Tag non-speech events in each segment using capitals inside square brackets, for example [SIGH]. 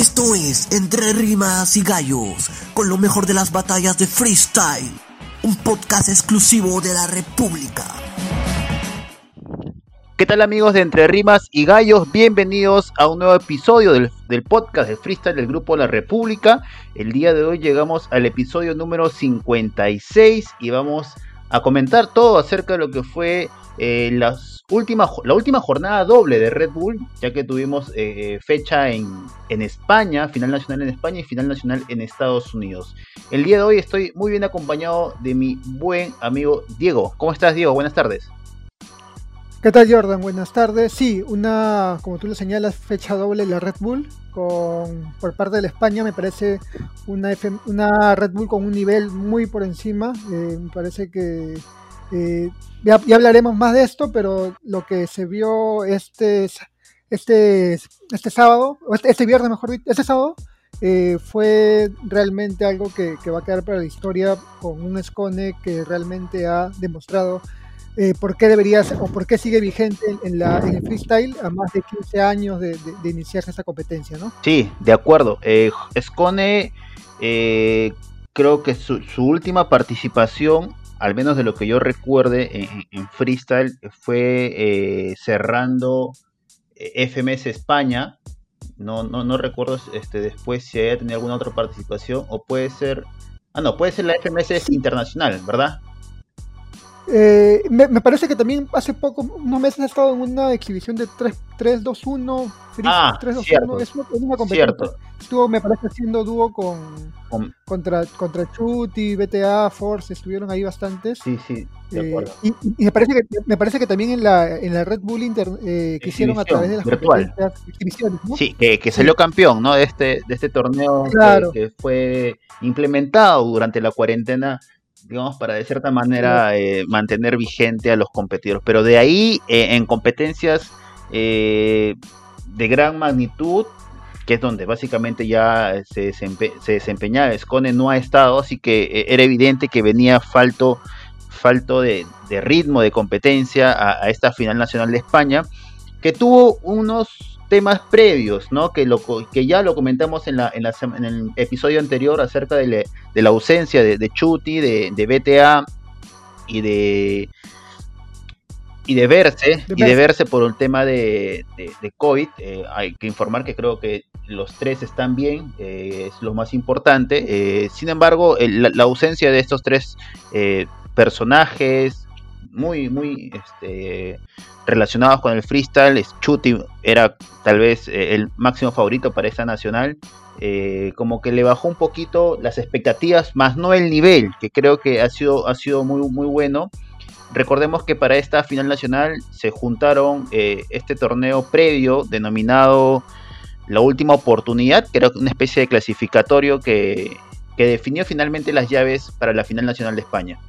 Esto es Entre Rimas y Gallos, con lo mejor de las batallas de freestyle, un podcast exclusivo de la República. ¿Qué tal amigos de Entre Rimas y Gallos? Bienvenidos a un nuevo episodio del, del, podcast de freestyle del grupo La República. El día de hoy llegamos al episodio número 56 y vamos a comentar todo acerca de lo que fue eh, las última, la última jornada doble de Red Bull, ya que tuvimos eh, fecha en, en, España, final nacional en España y final nacional en Estados Unidos. El día de hoy estoy muy bien acompañado de mi buen amigo Diego. ¿Cómo estás, Diego? Buenas tardes. ¿Qué tal, Jordan? Buenas tardes. Sí, una, como tú lo señalas, fecha doble la Red Bull. Con, por parte de la España me parece una, una Red Bull con un nivel muy por encima. Eh, me parece que eh, ya, ya, hablaremos más de esto, pero lo que se vio este, este, este sábado, este, este viernes mejor dicho, este sábado, eh, fue realmente algo que, va a quedar para la historia con un Scone que realmente ha demostrado eh, por qué debería ser, o por qué sigue vigente en, la, en el freestyle a más de 15 años de, de, iniciarse esta competencia, ¿no? Sí, de acuerdo. Scone, eh, creo que su, última participación, al menos de lo que yo recuerde en, en freestyle, fue eh, cerrando FMS España. No, no, no recuerdo este, después si haya tenido alguna otra participación, o puede ser. Ah, no, puede ser la FMS Internacional, ¿verdad? Eh, me, me, parece que también hace poco, unos meses ha estado en una exhibición de 3-2-1. Ah, 3, cierto, es una, es una competencia. Cierto. Estuvo, me parece, haciendo dúo con, con, contra, contra Chuti, BTA, Force, estuvieron ahí bastantes. Sí, sí, de acuerdo. Eh, y, y, me, parece que, me parece que también en la, en la Red Bull Inter, eh, que hicieron a través de las virtual. exhibiciones. ¿no? Sí, que, que salió campeón ¿no? de, este, de este torneo claro. que, que fue implementado durante la cuarentena digamos, para de cierta manera eh, mantener vigente a los competidores. Pero de ahí, eh, en competencias eh, de gran magnitud, que es donde básicamente ya se, desempe se desempeñaba, Scone no ha estado, así que eh, era evidente que venía falto, falto de, de ritmo, de competencia a, a, esta final nacional de España, que tuvo unos temas previos, ¿no? Que, lo, que ya lo comentamos en, la, en, la, en el episodio anterior acerca de, le, de la ausencia de, de Chuti, de, de, BTA y de y de verse de y de verse por el tema de, de COVID. Eh, hay que informar que creo que los tres están bien, eh, es lo más importante. Eh, sin embargo, la, ausencia de estos tres eh, personajes muy, muy este, relacionados con el freestyle. Chuti era tal vez el máximo favorito para esa nacional. Como que le bajó un poquito las expectativas, más no el nivel, que creo que ha sido, ha sido muy, muy bueno. Recordemos que para esta final nacional se juntaron este torneo previo denominado La Última Oportunidad, que era una especie de clasificatorio que, que definió finalmente las llaves para la final nacional de España.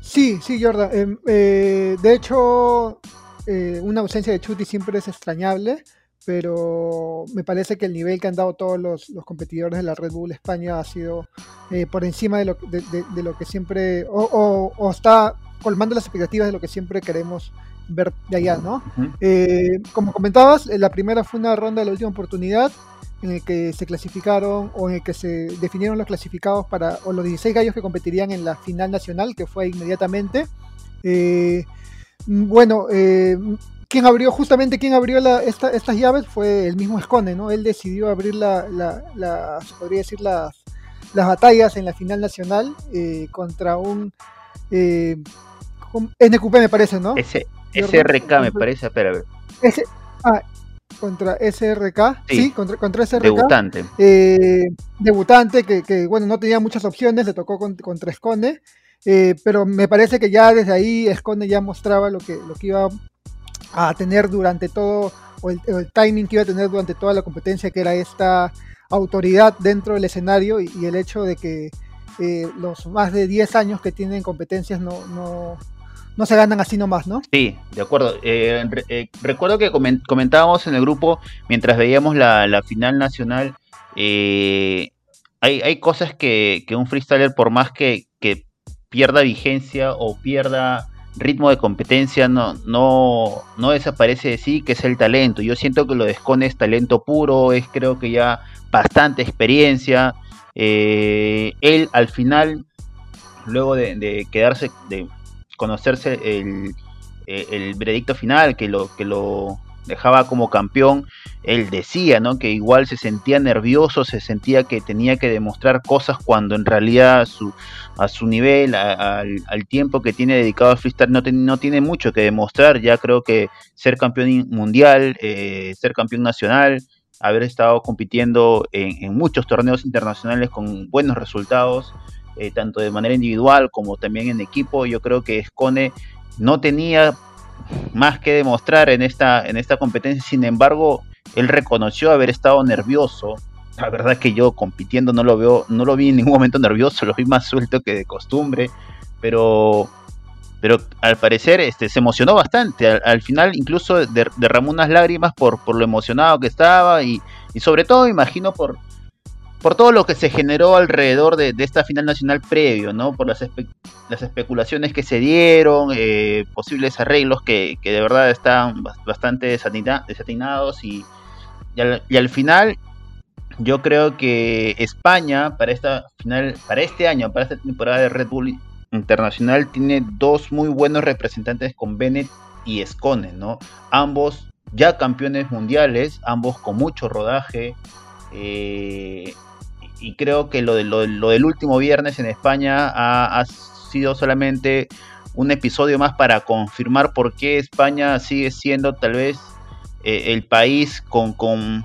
Sí, sí, Jordan. Eh, eh, de hecho, eh, una ausencia de Chuti siempre es extrañable, pero me parece que el nivel que han dado todos los, competidores de la Red Bull España ha sido eh, por encima de lo, de, lo que siempre, o, está colmando las expectativas de lo que siempre queremos de allá, ¿no? Uh -huh. como comentabas, la primera fue una ronda de la última oportunidad en el que se clasificaron o en el que se definieron los clasificados para, o los 16 gallos que competirían en la final nacional, que fue inmediatamente. Eh, bueno, eh, quien abrió, justamente quien abrió la, esta, estas llaves fue el mismo Escone, ¿no? Él decidió abrir la, la, la se podría decir, las, las batallas en la final nacional eh, contra un eh, NQP, me parece, ¿no? Ese, SRK, me parece, espera, a ver. Ese, ah, contra SRK, sí, sí contra, contra, SRK. Debutante. Eh, debutante, que, que, bueno, no tenía muchas opciones, le tocó con, contra Esconde, eh, pero me parece que ya desde ahí Esconde ya mostraba lo que, lo que iba a tener durante todo, o el, el, timing que iba a tener durante toda la competencia, que era esta autoridad dentro del escenario y, y el hecho de que eh, los más de 10 años que tienen competencias no, no no se ganan así nomás, ¿no? Sí, de acuerdo. Eh, eh, recuerdo que comentábamos en el grupo, mientras veíamos la, final nacional, eh, hay, hay, cosas que, que, un freestyler, por más que, que, pierda vigencia o pierda ritmo de competencia no, no, no desaparece de sí, que es el talento. Yo siento que lo de Escone es talento puro, es creo que ya bastante experiencia. Él al final, luego de, quedarse, de conocerse el, el, veredicto final, que lo, que lo dejaba como campeón, él decía, ¿no? Que igual se sentía nervioso, se sentía que tenía que demostrar cosas cuando en realidad a su, a su nivel, al, tiempo que tiene dedicado a freestyle, no, no, tiene mucho que demostrar. Ya creo que ser campeón mundial, eh, ser campeón nacional, haber estado compitiendo en, muchos torneos internacionales con buenos resultados, eh, tanto de manera individual como también en equipo, yo creo que Escone no tenía más que demostrar en esta, en esta competencia, sin embargo, él reconoció haber estado nervioso. La verdad que yo compitiendo no lo veo, no lo vi en ningún momento nervioso, [LAUGHS] lo vi más suelto que de costumbre, pero pero al parecer este, se emocionó bastante. Al, final incluso derramó unas lágrimas por, por lo emocionado que estaba y, y sobre todo imagino por, por todo lo que se generó alrededor de, esta final nacional previo, ¿no? Por las, las especulaciones que se dieron, eh, posibles arreglos que, de verdad están bastante desatinados y, al, final yo creo que España para esta final, para este año, para esta temporada de Red Bull Internacional tiene dos muy buenos representantes con Bennett y Scone, ¿no? Ambos ya campeones mundiales, ambos con mucho rodaje. Eh, y creo que lo, de, lo, del último viernes en España ha, sido solamente un episodio más para confirmar por qué España sigue siendo tal vez eh, el país con, con,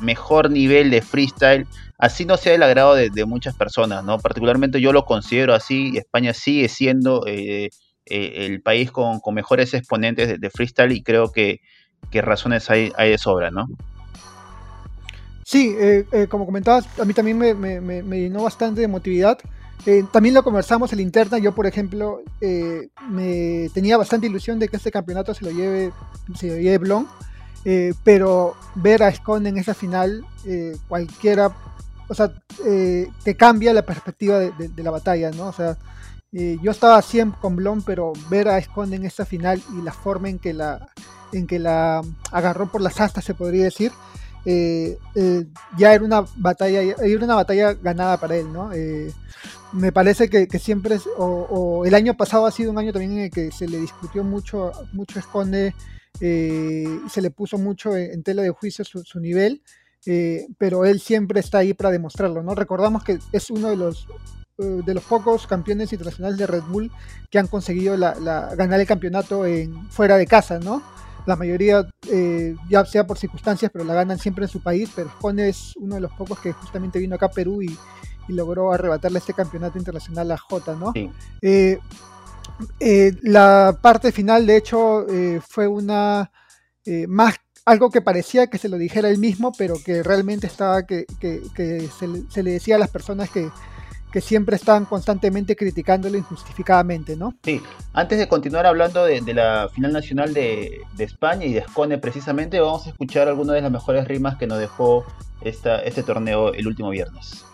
mejor nivel de freestyle. Así no sea el agrado de, muchas personas, ¿no? Particularmente yo lo considero así. España sigue siendo eh, eh, el país con, mejores exponentes de, freestyle y creo que, que razones hay, hay de sobra, ¿no? Sí, eh, eh, como comentabas, a mí también me, me, llenó bastante de emotividad. Eh, también lo conversamos en la interna. Yo, por ejemplo, me tenía bastante ilusión de que este campeonato se lo lleve, se lo lleve Blon. pero ver a Scone en esa final, cualquiera, o sea, te cambia la perspectiva de, la batalla, ¿no? O sea, yo estaba siempre con Blon, pero ver a Scone en esa final y la forma en que la, en que la agarró por las astas, se podría decir, eh, eh, ya era una batalla, era una batalla ganada para él, ¿no? Eh, me parece que, siempre, o, el año pasado ha sido un año también en el que se le discutió mucho, mucho esconde, se le puso mucho en, tela de juicio su, nivel, pero él siempre está ahí para demostrarlo, ¿no? Recordamos que es uno de los de los pocos campeones internacionales de Red Bull que han conseguido ganar el campeonato en, fuera de casa, ¿no? La mayoría, eh, ya sea por circunstancias, pero la ganan siempre en su país, pero Scone es uno de los pocos que justamente vino acá a Perú y, logró arrebatarle este campeonato internacional a J, ¿no? Eh, eh, la parte final, de hecho, fue una más algo que parecía que se lo dijera él mismo, pero que realmente estaba que, se le decía a las personas que, que siempre están constantemente criticándolo injustificadamente, ¿no? Sí, antes de continuar hablando de, la final nacional de, España y de Escone precisamente, vamos a escuchar algunas de las mejores rimas que nos dejó este torneo el último viernes.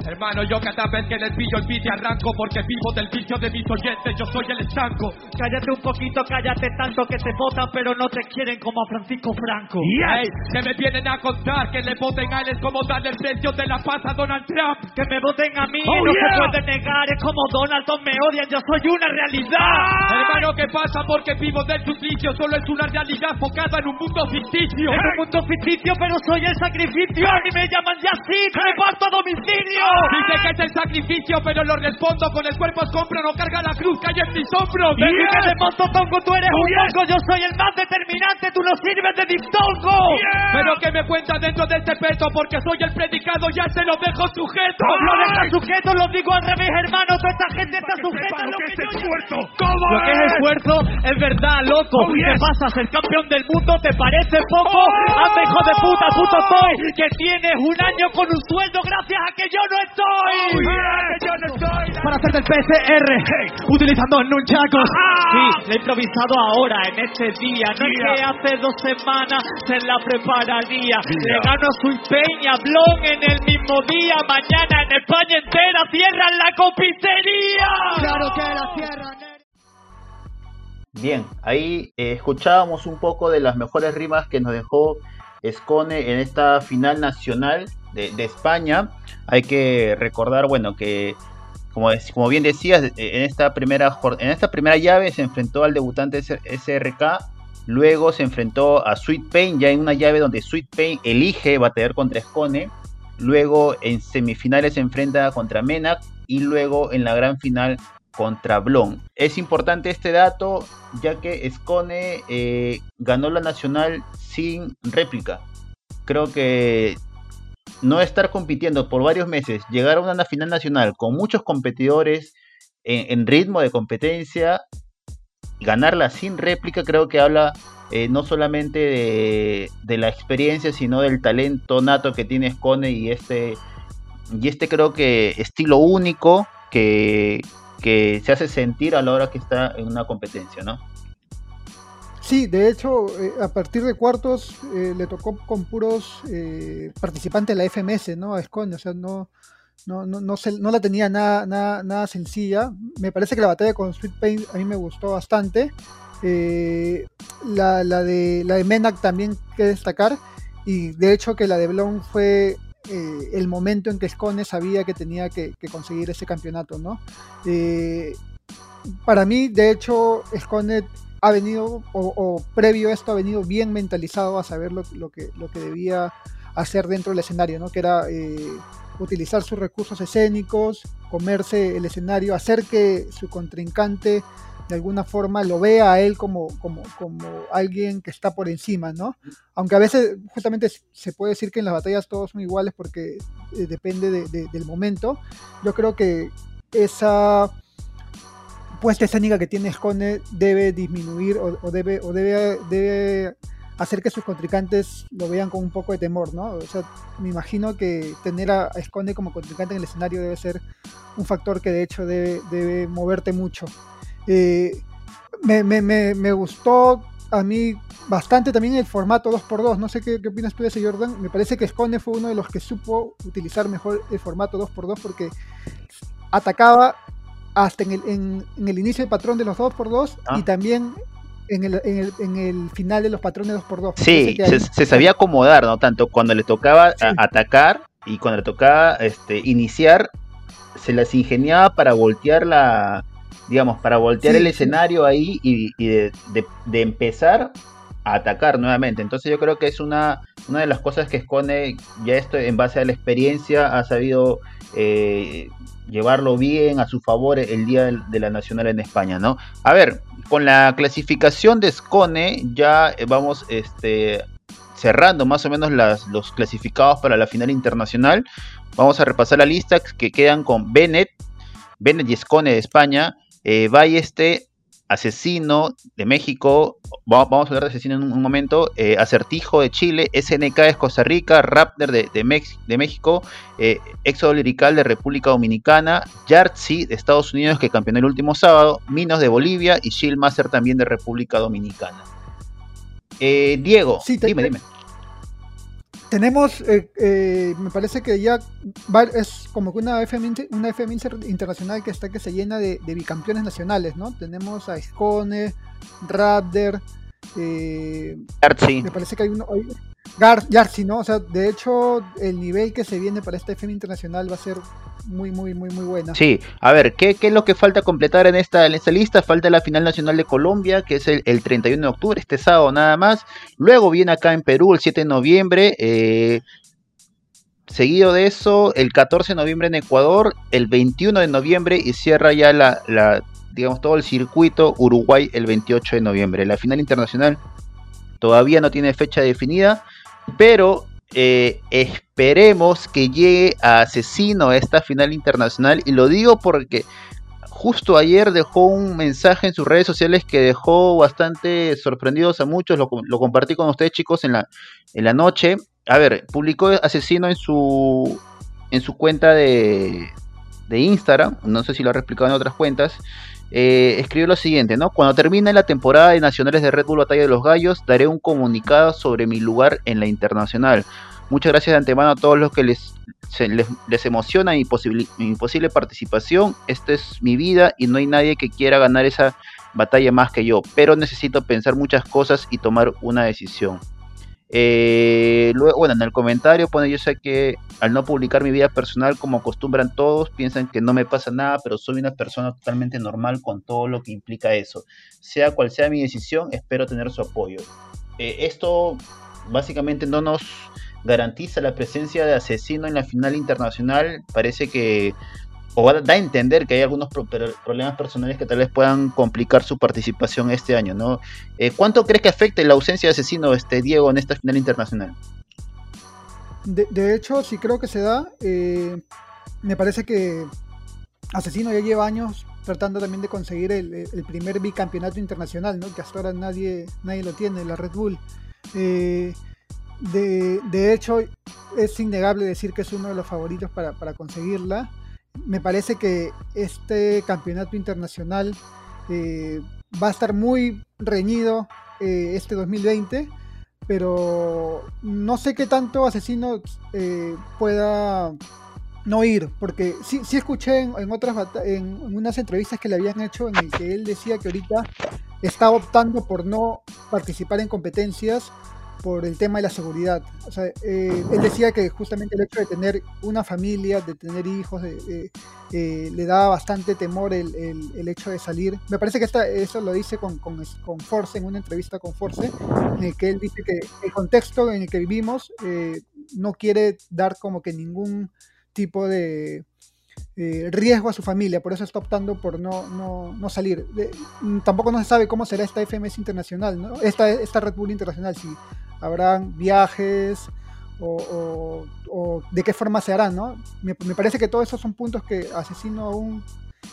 Hermano, yo cada vez que les pillo el beat arranco Porque vivo del vicio de mis oyentes, yo soy el estanco. Cállate un poquito, cállate tanto que te votan Pero no te quieren como a Francisco Franco. Yes. Que me vienen a contar que le voten a él Es como darle el precio de la paz a Donald Trump. Que me voten a mí, oh, no se puede negar Es como Donald me odian, yo soy una realidad. Ah. Hermano, ¿qué pasa? Porque vivo del suplicio Solo es una realidad focada en un mundo ficticio. En un mundo ficticio, pero soy el sacrificio Y me llaman ya así, me parto a domicilio Dice que es el sacrificio, pero lo respondo con el cuerpo escombro, no carga la cruz que hay en mis hombros. Yeah. que de monto tongo, tú eres un tongo, yo soy el más determinante, tú no sirves de diptongo. Pero que me cuenta dentro de este peto, porque soy el predicado, ya se lo dejo sujeto. Lo deja sujeto, lo digo al revés, hermano, toda esta gente está sujeta a lo que, es esfuerzo. ¿Cómo lo que es esfuerzo es verdad, loco. Oh, ¿Qué pasa? Ser campeón del mundo te parece poco. Oh. Hazme hijo de puta, puto soy, que tienes un año con un sueldo gracias a que yo no estoy. Oh, Para hacer del PCR, utilizando nunchacos. Sí, le he improvisado ahora, en este día. No es que hace dos semanas se la prepararía. Le gano su peña, blon en el mismo día. Mañana en España entera cierran la compitería. Claro que la cierran. Bien, ahí eh, escuchábamos un poco de las mejores rimas que nos dejó Escone en esta final nacional de, España. Hay que recordar, bueno, que como, como bien decías, en esta, primera, en esta primera llave se enfrentó al debutante SRK, luego se enfrentó a Sweet Pain, ya en una llave donde Sweet Pain elige batear contra Escone, luego en semifinales se enfrenta contra Menac y luego en la gran final contra Blon. Es importante este dato ya que Escone eh, ganó la nacional sin réplica. Creo que no estar compitiendo por varios meses, llegar a una final nacional con muchos competidores en, ritmo de competencia, ganarla sin réplica, creo que habla eh, no solamente de, de, la experiencia, sino del talento nato que tiene Escone y este, y este creo que estilo único que, que se hace sentir a la hora que está en una competencia, ¿no? Sí, de hecho, eh, a partir de cuartos eh, le tocó con puros eh, participantes de la FMS, ¿no? A o sea, no, no, no, no, la tenía nada, nada, nada, sencilla. Me parece que la batalla con Sweet Pain a mí me gustó bastante. la, la, de, la de Menac también que destacar. Y de hecho que la de Blon fue eh, el momento en que Scone sabía que tenía que, conseguir ese campeonato, ¿no? Eh, para mí, de hecho, Scone ha venido, o, previo a esto, ha venido bien mentalizado a saber lo, que, lo que debía hacer dentro del escenario, ¿no? Que era eh, utilizar sus recursos escénicos, comerse el escenario, hacer que su contrincante de alguna forma lo vea a él como, como, como alguien que está por encima, ¿no? Aunque a veces justamente se puede decir que en las batallas todos son iguales porque eh, depende del momento, yo creo que esa puesta escénica que tiene Scone debe disminuir o, debe, o debe, hacer que sus contrincantes lo vean con un poco de temor, ¿no? O sea, me imagino que tener a, Scone como contrincante en el escenario debe ser un factor que de hecho debe, debe moverte mucho. Eh, me, gustó a mí bastante también el formato 2x2. No sé qué, qué, opinas tú de ese, Jordan. Me parece que Scone fue uno de los que supo utilizar mejor el formato 2x2 porque atacaba hasta en el, en, el inicio del patrón de los 2x2 y ah. también en el, en, el, en el, final de los patrones 2x2. Sí, se, sabía acomodar, ¿no? Tanto cuando le tocaba atacar y cuando le tocaba este, iniciar, se las ingeniaba para voltear la, digamos, para voltear el escenario ahí y, de, empezar a atacar nuevamente. Entonces yo creo que es una, una de las cosas que esconde ya esto en base a la experiencia, ha sabido eh, llevarlo bien a su favor el día de la Nacional en España, ¿no? A ver, con la clasificación de Scone ya vamos este, cerrando más o menos las, los clasificados para la final internacional. Vamos a repasar la lista que quedan con Bennett, Bennett y Scone de España, eh, este Asesino de México, vamos a hablar de Asesino en un, momento, eh, Acertijo de Chile, SNK de Costa Rica, Raptor de, de, México, eh, Éxodo Lirical de República Dominicana, Yartzi de Estados Unidos que campeonó el último sábado, Minos de Bolivia y Shieldmaster también de República Dominicana. Eh, Diego, dime, dime tenemos, eh, eh, me parece que ya es como que una FM, una FM internacional que está que se llena de, bicampeones nacionales, ¿no? Tenemos a Scone, Raptor, eh, me parece que hay uno, Gar ¿no? O sea, de hecho, el nivel que se viene para esta FM internacional va a ser muy, muy, muy, muy buena. Sí, a ver, ¿qué, es lo que falta completar en esta, en esta lista? Falta la final nacional de Colombia, que es el, 31 de octubre, este sábado nada más. Luego viene acá en Perú el 7 de noviembre. Eh, seguido de eso, el 14 de noviembre en Ecuador, el 21 de noviembre y cierra ya la digamos, todo el circuito Uruguay el 28 de noviembre. La final internacional todavía no tiene fecha definida, pero eh, esperemos que llegue a Asesino esta final internacional. Y lo digo porque justo ayer dejó un mensaje en sus redes sociales que dejó bastante sorprendidos a muchos. Lo, compartí con ustedes, chicos, en la, en la noche. A ver, publicó Asesino en su, en su cuenta de, de Instagram. No sé si lo ha replicado en otras cuentas. Eh, escribió lo siguiente, ¿no? Cuando termine la temporada de nacionales de Red Bull Batalla de los Gallos, daré un comunicado sobre mi lugar en la internacional. Muchas gracias de antemano a todos los que les, les, emociona mi, mi, posible participación. Esta es mi vida y no hay nadie que quiera ganar esa batalla más que yo, pero necesito pensar muchas cosas y tomar una decisión. Eh, luego, bueno, en el comentario pone yo sé que al no publicar mi vida personal como acostumbran todos, piensan que no me pasa nada, pero soy una persona totalmente normal con todo lo que implica eso. Sea cual sea mi decisión, espero tener su apoyo. Eh, esto básicamente no nos garantiza la presencia de asesino en la final internacional. Parece que o da a entender que hay algunos problemas personales que tal vez puedan complicar su participación este año, ¿no? Eh, ¿Cuánto crees que afecte la ausencia de asesino este Diego en esta final internacional? De, hecho, sí creo que se da. Eh, me parece que Asesino ya lleva años tratando también de conseguir el, primer bicampeonato internacional, ¿no? Que hasta ahora nadie, nadie lo tiene, la Red Bull. Eh, de, de, hecho, es innegable decir que es uno de los favoritos para, para conseguirla me parece que este campeonato internacional eh, va a estar muy reñido eh, este 2020, pero no sé qué tanto Asesino eh, pueda no ir, porque sí, sí escuché en, otras en, unas entrevistas que le habían hecho en el que él decía que ahorita está optando por no participar en competencias por el tema de la seguridad. Eh, él decía que justamente el hecho de tener una familia, de tener hijos, eh, le daba bastante temor el, el, hecho de salir. Me parece que esta, eso lo dice con, con, con, Force, en una entrevista con Force, en el que él dice que el contexto en el que vivimos eh, no quiere dar como que ningún tipo de, riesgo a su familia, por eso está optando por no, no, no salir. tampoco no se sabe cómo será esta FMS internacional, ¿no? esta, esta Red Bull internacional, si habrán viajes o, de qué forma se harán, ¿no? Me, parece que todos esos son puntos que Asesino aún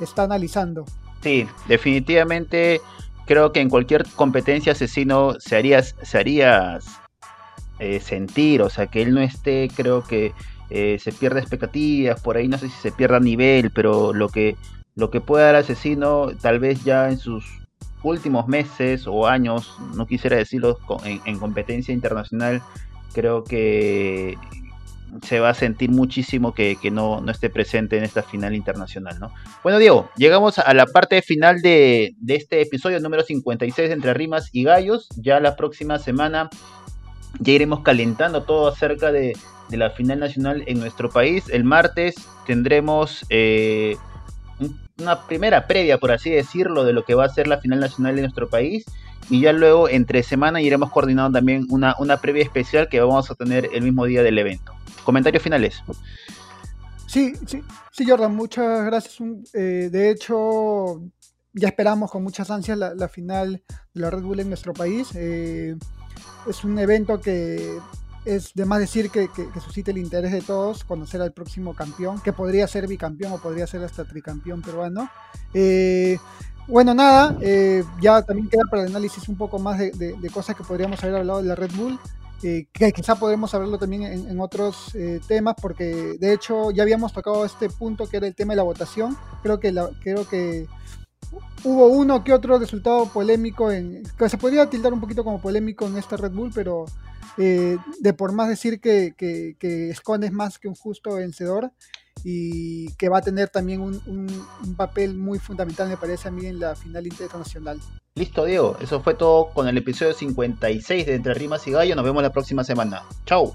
está analizando. Sí, definitivamente creo que en cualquier competencia Asesino se haría, se eh, sentir, o sea, que él no esté, creo que eh, se pierde expectativas, por ahí no sé si se pierda nivel, pero lo que, lo que puede dar Asesino, tal vez ya en sus últimos meses o años, no quisiera decirlo en, competencia internacional, creo que se va a sentir muchísimo que, no, esté presente en esta final internacional, ¿no? Bueno, Diego, llegamos a la parte final de, este episodio número 56 Entre Rimas y Gallos. Ya la próxima semana ya iremos calentando todo acerca de, la final nacional en nuestro país. El martes tendremos eh, una primera previa, por así decirlo, de lo que va a ser la final nacional de nuestro país. Y ya luego, entre semana, iremos coordinando también una, una previa especial que vamos a tener el mismo día del evento. Comentarios finales. Sí, sí, sí, Jordan, muchas gracias. Eh, de hecho, ya esperamos con muchas ansias la, final de la Red Bull en nuestro país. Eh, es un evento que es de más decir que, que, suscite el interés de todos conocer al próximo campeón, que podría ser bicampeón o podría ser hasta tricampeón peruano. Eh, bueno, nada, eh, ya también queda para el análisis un poco más de, cosas que podríamos haber hablado de la Red Bull. Eh, que quizá podremos hablarlo también en, otros temas, porque de hecho ya habíamos tocado este punto que era el tema de la votación. Creo que, creo que hubo uno que otro resultado polémico, en, que se podría tildar un poquito como polémico en esta Red Bull, pero eh, de por más decir que, que, es más que un justo vencedor y que va a tener también un, papel muy fundamental, me parece a mí, en la final internacional. Listo, Diego. Eso fue todo con el episodio 56 de Entre Rimas y Gallo. Nos vemos la próxima semana. Chau.